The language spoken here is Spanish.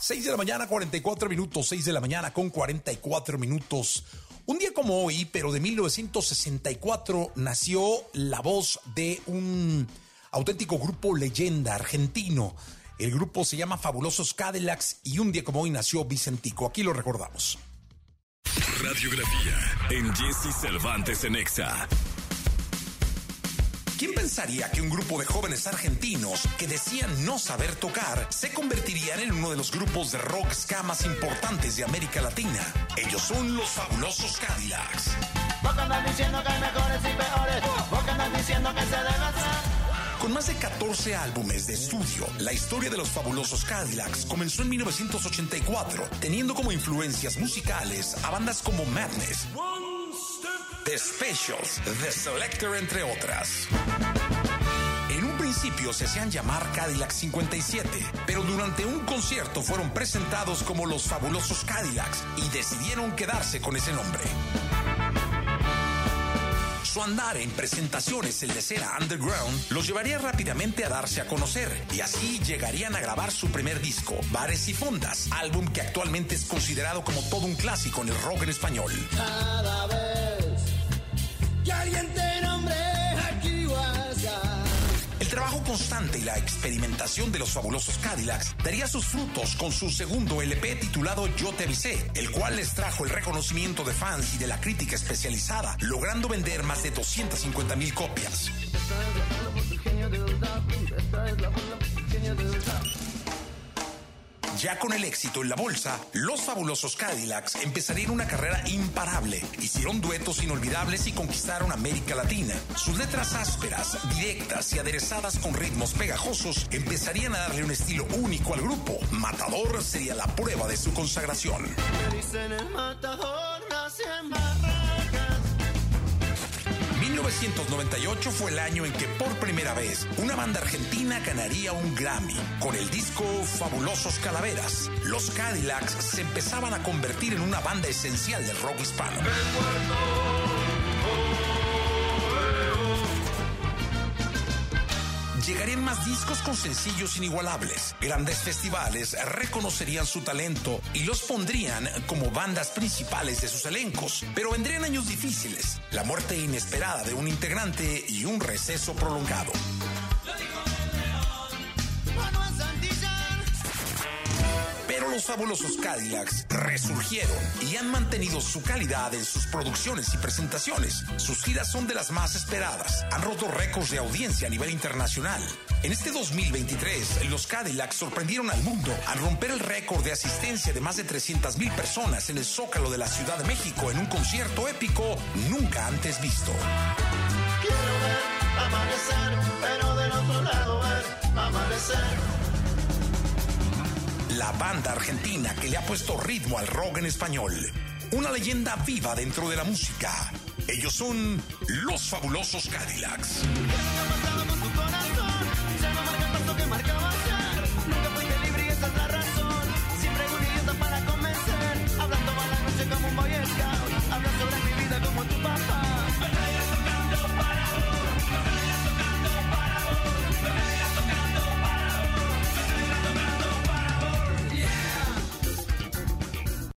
6 de la mañana, 44 minutos, 6 de la mañana con 44 minutos. Un día como hoy, pero de 1964, nació la voz de un auténtico grupo leyenda argentino. El grupo se llama Fabulosos Cadillacs y un día como hoy nació Vicentico. Aquí lo recordamos. Radiografía en Jesse Cervantes en Exa. ¿Quién pensaría que un grupo de jóvenes argentinos que decían no saber tocar se convertirían en uno de los grupos de rock ska más importantes de América Latina? Ellos son los fabulosos Cadillacs. diciendo que hay mejores y peores. diciendo que se Con más de 14 álbumes de estudio, la historia de los fabulosos Cadillacs comenzó en 1984, teniendo como influencias musicales a bandas como Madness. The Specials, The Selector, entre otras. En un principio se hacían llamar Cadillac 57, pero durante un concierto fueron presentados como los fabulosos Cadillacs y decidieron quedarse con ese nombre. Su andar en presentaciones en la escena underground los llevaría rápidamente a darse a conocer y así llegarían a grabar su primer disco, Bares y Fondas, álbum que actualmente es considerado como todo un clásico en el rock en español. Cada vez el trabajo constante y la experimentación de los fabulosos Cadillacs daría sus frutos con su segundo LP titulado Yo te avisé, el cual les trajo el reconocimiento de fans y de la crítica especializada, logrando vender más de 250 mil copias. Ya con el éxito en la bolsa, los fabulosos Cadillacs empezarían una carrera imparable. Hicieron duetos inolvidables y conquistaron América Latina. Sus letras ásperas, directas y aderezadas con ritmos pegajosos empezarían a darle un estilo único al grupo. Matador sería la prueba de su consagración. 1998 fue el año en que por primera vez una banda argentina ganaría un Grammy con el disco Fabulosos Calaveras. Los Cadillacs se empezaban a convertir en una banda esencial del rock hispano. Llegarían más discos con sencillos inigualables. Grandes festivales reconocerían su talento y los pondrían como bandas principales de sus elencos. Pero vendrían años difíciles, la muerte inesperada de un integrante y un receso prolongado. Los fabulosos Cadillacs resurgieron y han mantenido su calidad en sus producciones y presentaciones. Sus giras son de las más esperadas. Han roto récords de audiencia a nivel internacional. En este 2023, los Cadillacs sorprendieron al mundo al romper el récord de asistencia de más de 300 mil personas en el Zócalo de la Ciudad de México en un concierto épico nunca antes visto. Quiero ver amanecer, pero del otro lado la banda argentina que le ha puesto ritmo al rock en español. Una leyenda viva dentro de la música. Ellos son los fabulosos Cadillacs.